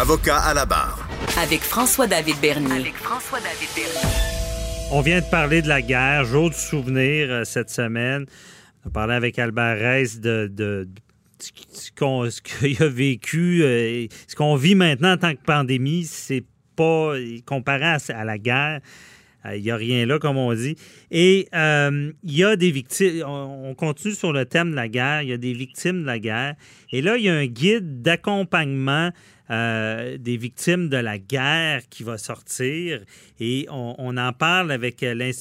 Avocat à la barre. Avec François-David Bernier. avec François-David Bernier. On vient de parler de la guerre, jour de souvenir euh, cette semaine. On a parlé avec Albert Reiss de, de- de ce qu'on- ce qu'il a vécu, euh, et ce qu'on vit maintenant en tant que pandémie, c'est pas comparé à, à la guerre. Euh, Il n'y a rien là, comme on dit. Et euh, il y a des victimes. On on continue sur le thème de la guerre. Il y a des victimes de la guerre. Et là, il y a un guide d'accompagnement euh, des victimes de la guerre qui va sortir. Et on, en parle avec euh,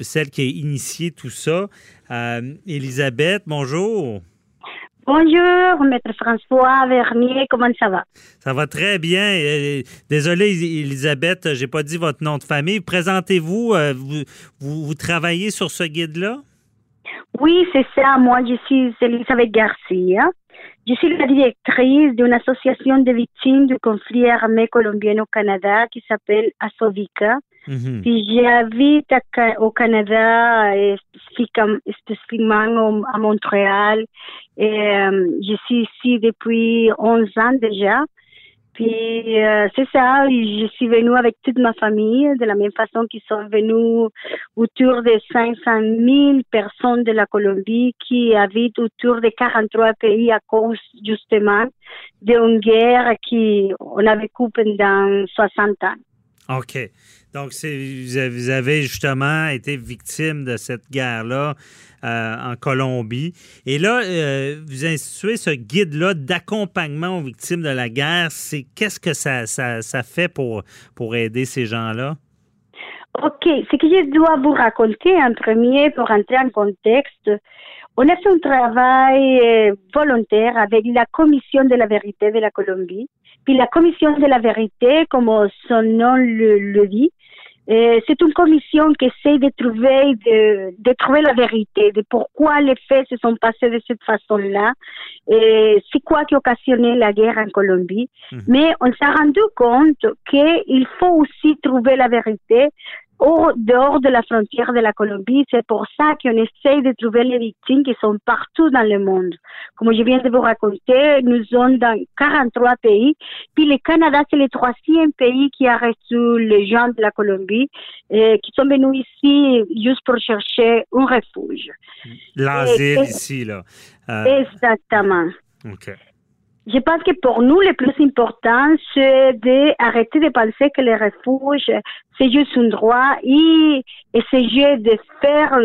celle qui a initié tout ça. Euh, Elisabeth, bonjour. Bonjour, maître François Vernier, comment ça va? Ça va très bien. Désolé, Elisabeth, j'ai pas dit votre nom de famille. Présentez-vous. euh, Vous, vous, vous travaillez sur ce guide-là? Oui, c'est ça, moi je suis Elisabeth Garcia. Je suis la directrice d'une association de victimes du conflit armé colombien au Canada qui s'appelle Asovica. Mhm. Puis j'habite à au Canada, et spécifiquement, au- à Montréal. Et euh, je suis ici depuis 11 ans déjà. Puis euh, c'est ça, je suis venue avec toute ma famille, de la même façon qu'ils sont venus autour de 500 000 personnes de la Colombie qui habitent autour de 43 pays à cause justement d'une guerre qui on a vécu pendant 60 ans. OK. Donc, vous avez- justement été victime de cette guerre-là euh, en Colombie. Et là, euh, vous instituez ce guide-là d'accompagnement aux victimes de la guerre. C'est qu'est-ce que ça, fait pour, aider ces gens-là? Ok, ce que je dois vous raconter en premier pour entrer en contexte, on a fait un travail euh, volontaire avec la Commission de la vérité de la Colombie. Puis la Commission de la vérité, comme son nom le dit, euh, c'est une commission qui essaie de trouver, de, de trouver la vérité, de pourquoi les faits se sont passés de cette façon-là, et c'est quoi qui a occasionné la guerre en Colombie. Mhm. Mais on s'est rendu compte qu'il faut aussi trouver la vérité au dehors de la frontière de la Colombie. C'est pour ça qu'on essaye de trouver les victimes qui sont partout dans le monde. Comme je viens de vous raconter, nous sommes dans 43 pays. Puis le Canada, c'est le troisième pays qui a reçu les gens de la Colombie euh, qui sont venus ici juste pour chercher un refuge. L'asile ici, là. Euh, Exactement. OK. Je pense que pour nous, le plus important, c'est d'arrêter de penser que le refuge, c'est juste un droit et essayer de faire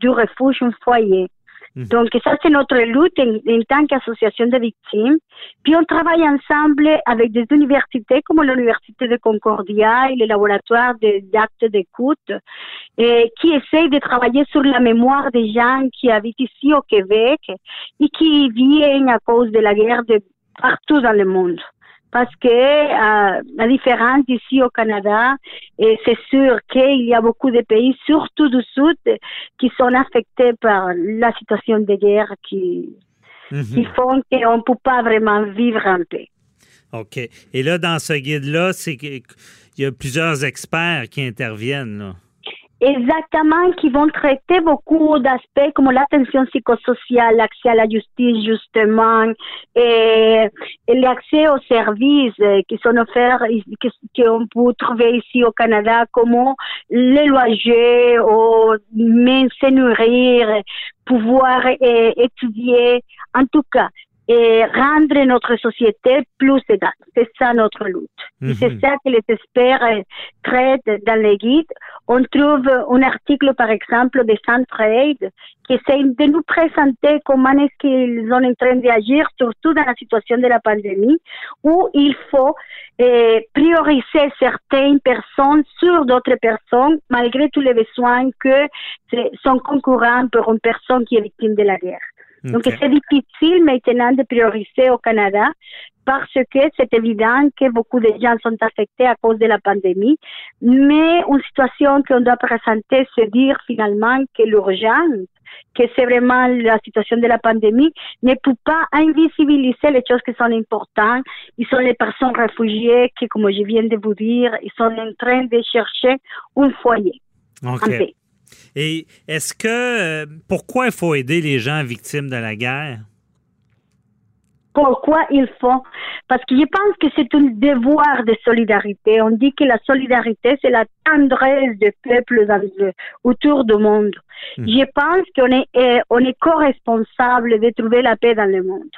du refuge un foyer. Mhm. Donc, ça, c'est notre lutte en, en tant qu'association de victimes. Puis, on travaille ensemble avec des universités comme l'Université de Concordia et le laboratoire d'actes d'écoute, et qui essayent de travailler sur la mémoire des gens qui habitent ici au Québec et qui viennent à cause de la guerre de partout dans le monde. Parce que euh, la différence ici au Canada, et c'est sûr qu'il y a beaucoup de pays, surtout du Sud, qui sont affectés par la situation de guerre qui, Mhm. qui font qu'on ne peut pas vraiment vivre en paix. OK. Et là, dans ce guide-là, c'est qu'il y a plusieurs experts qui interviennent, là. Exactement, qui vont traiter beaucoup d'aspects comme l'attention psychosociale, l'accès à la justice, justement, et, l'accès aux services euh, qui sont offerts, qu'on peut trouver ici au Canada, comment les loger, ou même se nourrir, pouvoir étudier, en tout cas, et rendre notre société plus égale. C'est ça notre lutte. C'est Mhm. ça que les experts traitent dans les guides. On trouve un article, par exemple, de Centraide qui essaie de nous présenter comment est-ce qu'ils sont en train d'agir, surtout dans la situation de la pandémie, où il faut euh, prioriser certaines personnes sur d'autres personnes, malgré tous les besoins que sont concurrents pour une personne qui est victime de la guerre. Donc c'est difficile maintenant de prioriser au Canada parce que c'est évident que beaucoup de gens sont affectés à cause de la pandémie, mais une situation qu'on doit présenter, se dire finalement que l'urgence, que c'est vraiment la situation de la pandémie, ne peut pas invisibiliser les choses qui sont importantes. Ils sont les personnes réfugiées qui, comme je viens de vous dire, ils sont en train de chercher un foyer en. Et est-ce que. euh, pourquoi il faut aider les gens victimes de la guerre? Pourquoi il faut? Parce que je pense que c'est un devoir de solidarité. On dit que la solidarité, c'est la tendresse des peuples autour du monde. Hmm. Je pense qu'on est, euh, on est co-responsable de trouver la paix dans le monde.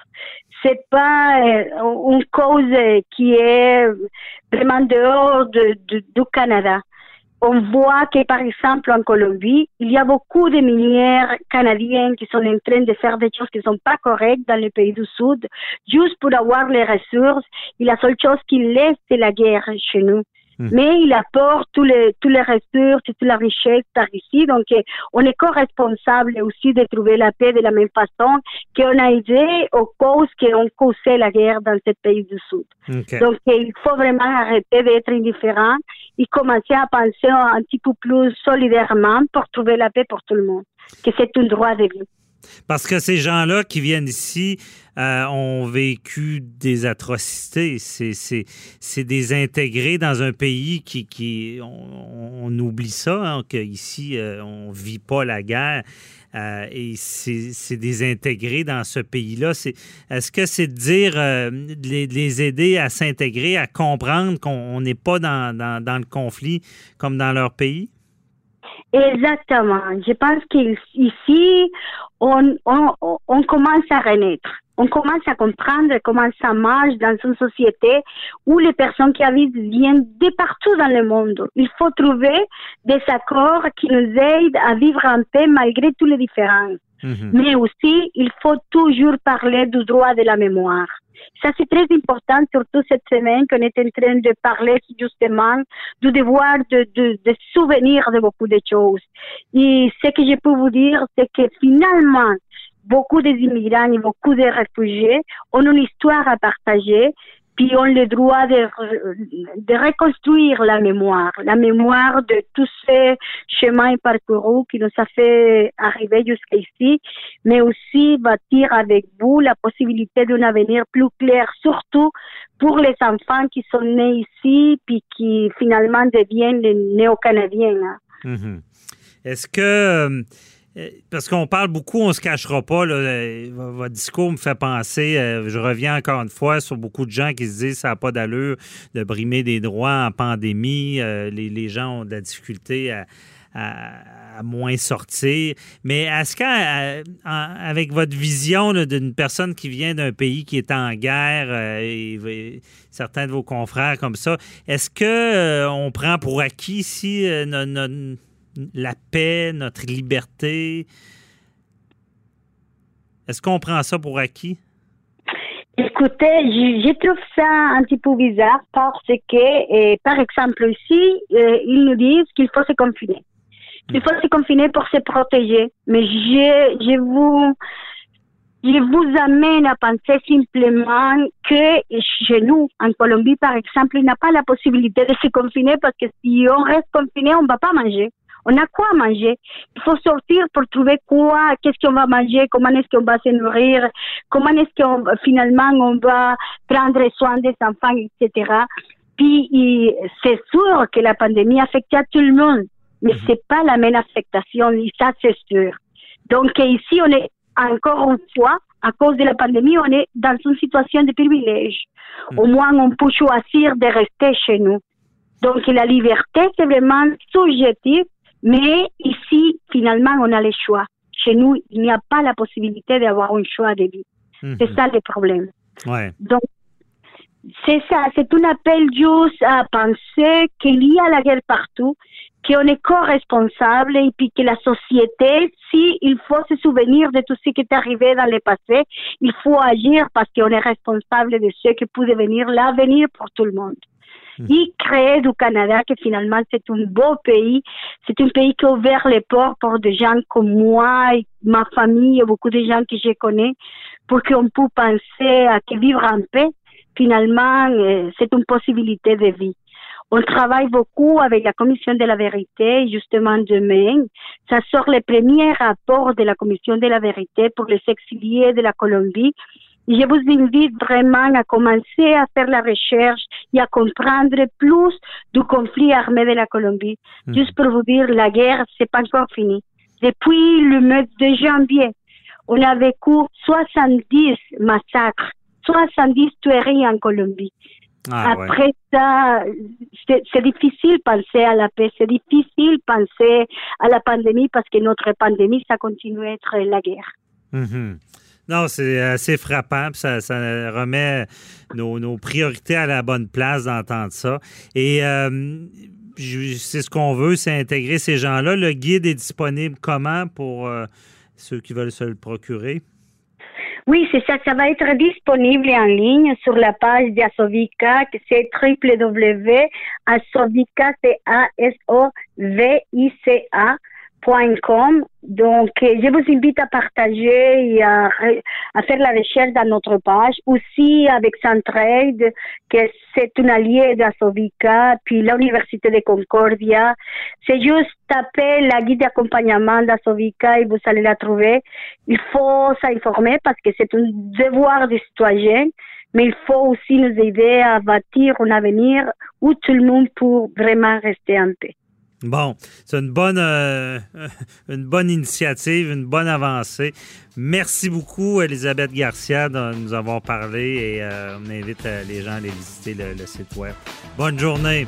C'est pas euh, une cause qui est vraiment dehors de- de- du Canada. On voit que, par exemple, en Colombie, il y a beaucoup de minières canadiennes qui sont en train de faire des choses qui ne sont pas correctes dans le pays du Sud, juste pour avoir les ressources. Et la seule chose qu'ils laissent, c'est la guerre chez nous. Hmm. Mais il apporte tous les, tous les ressources et toute la richesse par ici. Donc, euh, on est co-responsable aussi de trouver la paix de la même façon qu'on a aidé aux causes qui ont causé la guerre dans ce pays du Sud. Donc, euh, il faut vraiment arrêter d'être indifférent et commencer à penser un petit peu plus solidairement pour trouver la paix pour tout le monde, que c'est un droit de vie. Parce que ces gens-là qui viennent ici euh, ont vécu des atrocités. C'est, intégrés dans un pays qui, qui on, on oublie ça, hein, qu'ici, euh, on vit pas la guerre. Euh, et c'est, intégrés dans ce pays-là. Est-ce que c'est de dire, les, les aider à s'intégrer, à comprendre qu'on on n'est pas dans, dans, dans le conflit comme dans leur pays? Exactement. Je pense qu'ici, on, on, on commence à renaître. On commence à comprendre comment ça marche dans une société où les personnes qui habitent viennent de partout dans le monde. Il faut trouver des accords qui nous aident à vivre en paix malgré toutes les différences. Mhm. Mais aussi, il faut toujours parler du droit de la mémoire. Ça, c'est très important, surtout cette semaine qu'on est en train de parler justement du devoir de, de, souvenir de beaucoup de choses. Et ce que je peux vous dire, c'est que finalement, beaucoup des immigrants et beaucoup de réfugiés ont une histoire à partager, puis ont le droit de, reconstruire la mémoire, la mémoire de tous ces chemins parcourus qui nous a fait arriver jusqu'ici, mais aussi bâtir avec vous la possibilité d'un avenir plus clair, surtout pour les enfants qui sont nés ici, puis qui finalement deviennent néo-canadiens. hein. Mhm. Est-ce que. Euh, Parce qu'on parle beaucoup, on se cachera pas. Là, euh, votre discours me fait penser, euh, je reviens encore une fois sur beaucoup de gens qui se disent ça n'a pas d'allure de brimer des droits en pandémie. les, gens ont de la difficulté à, moins sortir. Mais est-ce qu'avec votre vision d'une personne qui vient d'un pays qui est en guerre, et, certains de vos confrères comme ça, est-ce que on prend pour acquis ici euh, no- no- la paix, notre liberté? Est-ce qu'on prend ça pour acquis? Écoutez, je, trouve ça un petit peu bizarre parce que, euh, par exemple, ici, euh, ils nous disent qu'il faut se confiner. Il faut se confiner pour se protéger. Mais je, je vous, je vous amène à penser simplement que chez nous, en Colombie, par exemple, il n'a pas la possibilité de se confiner parce que si on reste confiné, on ne va pas manger. On a quoi manger? Il faut sortir pour trouver quoi, qu'est-ce qu'on va manger, comment est-ce qu'on va se nourrir, comment est-ce qu'on finalement on va prendre soin des enfants, etc. Puis c'est sûr que la pandémie affecte à tout le monde, mais c'est pas la même affectation, et ça c'est sûr. Donc ici on est encore une fois à cause de la pandémie, on est dans une situation de privilège. Au moins on peut choisir de rester chez nous. Donc la liberté c'est vraiment subjectif, mais ici finalement on a le choix. Chez nous, il n'y a pas la possibilité d'avoir un choix de vie. Mhm. C'est ça le problème. Ouais. Donc, c'est ça, c'est un appel juste à penser qu'il y a la guerre partout, qu'on est co-responsable et puis que la société, si il faut se souvenir de tout ce qui est arrivé dans le passé, il faut agir parce qu'on est responsable de ce qui peut devenir l'avenir pour tout le monde. Hmm. Et créer du Canada, que finalement c'est un beau pays. C'est un pays qui a ouvert les portes pour des gens comme moi, et ma famille, et beaucoup de gens que je connais, pour qu'on puisse penser à vivre en paix, finalement, euh, c'est une possibilité de vie. On travaille beaucoup avec la Commission de la vérité. Justement, demain, ça sort le premier rapport de la Commission de la vérité pour les exiliés de la Colombie. Je vous invite vraiment à commencer à faire la recherche et à comprendre plus du conflit armé de la Colombie. Hmm. Juste pour vous dire, la guerre, c'est pas encore fini. Depuis le mois de janvier, on a vécu 70 massacres, 70 tueries en Colombie. Ah, Après ça, c'est difficile penser à la paix, c'est difficile penser à la pandémie parce que notre pandémie, ça continue à être la guerre. Mm-hmm. Non, c'est assez frappant. Ça, remet nos, priorités à la bonne place d'entendre ça. Et euh, c'est ce qu'on veut, c'est intégrer ces gens-là. Le guide est disponible comment pour euh, ceux qui veulent se le procurer? Oui, c'est ça. Ça va être disponible en ligne sur la page d'Asovica, c'est www.asovica, donc, euh, je vous invite à partager et à, faire la recherche dans notre page. Aussi avec Centraide, que c'est un allié d'Asovica, puis l'Université de Concordia. C'est juste taper la guide d'accompagnement d'Asovica et vous allez la trouver. Il faut s'informer parce que c'est un devoir des citoyens, mais il faut aussi nous aider à bâtir un avenir où tout le monde peut vraiment rester en paix. Bon, c'est une bonne, euh, une bonne initiative, une bonne avancée. Merci beaucoup, Elisabeth Garcia, de nous avoir parlé et euh, on invite euh, les gens à aller visiter le site web. Bonne journée.